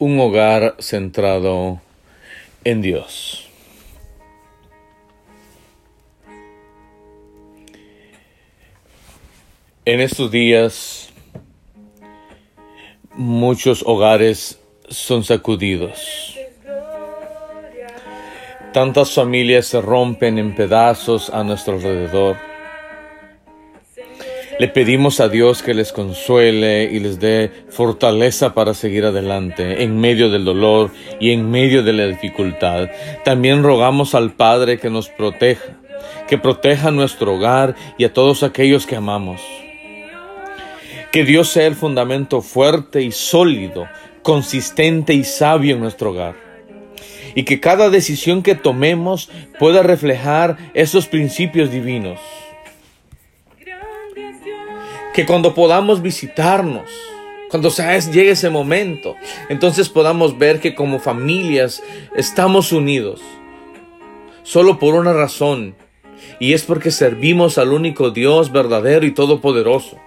un hogar centrado en Dios. En estos días muchos hogares son sacudidos. Tantas familias se rompen en pedazos a nuestro alrededor le pedimos a Dios que les consuele y les dé fortaleza para seguir adelante en medio del dolor y en medio de la dificultad. También rogamos al Padre que nos proteja, que proteja nuestro hogar y a todos aquellos que amamos. Que Dios sea el fundamento fuerte y sólido, consistente y sabio en nuestro hogar. Y que cada decisión que tomemos pueda reflejar esos principios divinos que cuando podamos visitarnos, cuando llegue ese momento, entonces podamos ver que como familias estamos unidos, solo por una razón, y es porque servimos al único Dios verdadero y todopoderoso.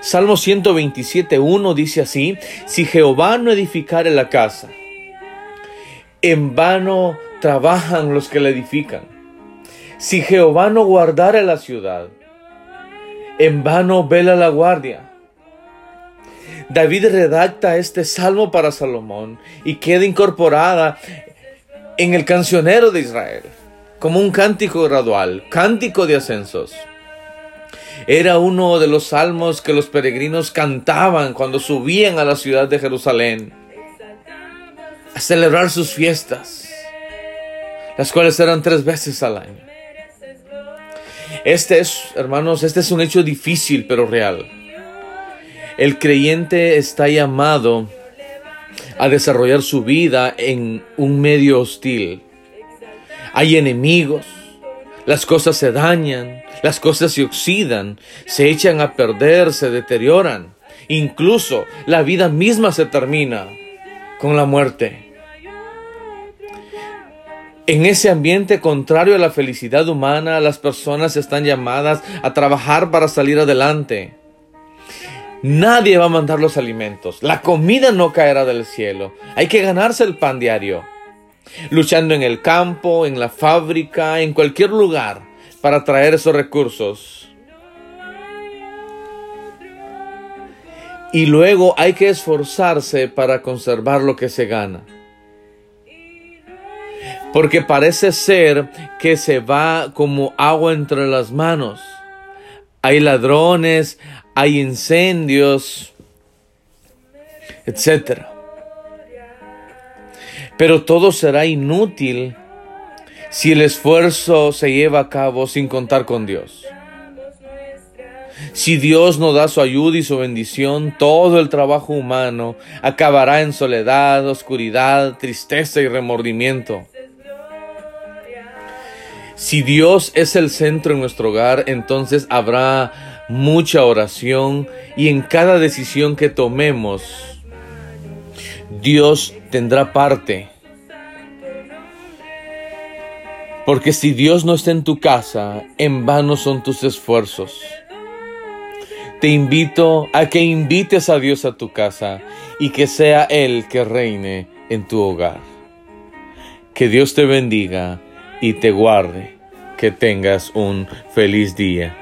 Salmo 127.1 dice así, si Jehová no edificare la casa, en vano trabajan los que la edifican. Si Jehová no guardare la ciudad, en vano vela la guardia. David redacta este salmo para Salomón y queda incorporada en el cancionero de Israel como un cántico gradual, cántico de ascensos. Era uno de los salmos que los peregrinos cantaban cuando subían a la ciudad de Jerusalén a celebrar sus fiestas, las cuales eran tres veces al año. Este es, hermanos, este es un hecho difícil pero real. El creyente está llamado a desarrollar su vida en un medio hostil. Hay enemigos, las cosas se dañan, las cosas se oxidan, se echan a perder, se deterioran. Incluso la vida misma se termina con la muerte. En ese ambiente contrario a la felicidad humana, las personas están llamadas a trabajar para salir adelante. Nadie va a mandar los alimentos. La comida no caerá del cielo. Hay que ganarse el pan diario. Luchando en el campo, en la fábrica, en cualquier lugar para traer esos recursos. Y luego hay que esforzarse para conservar lo que se gana porque parece ser que se va como agua entre las manos. Hay ladrones, hay incendios, etc. Pero todo será inútil si el esfuerzo se lleva a cabo sin contar con Dios. Si Dios no da su ayuda y su bendición, todo el trabajo humano acabará en soledad, oscuridad, tristeza y remordimiento. Si Dios es el centro en nuestro hogar, entonces habrá mucha oración y en cada decisión que tomemos, Dios tendrá parte. Porque si Dios no está en tu casa, en vano son tus esfuerzos. Te invito a que invites a Dios a tu casa y que sea Él que reine en tu hogar. Que Dios te bendiga y te guarde. Que tengas un feliz día.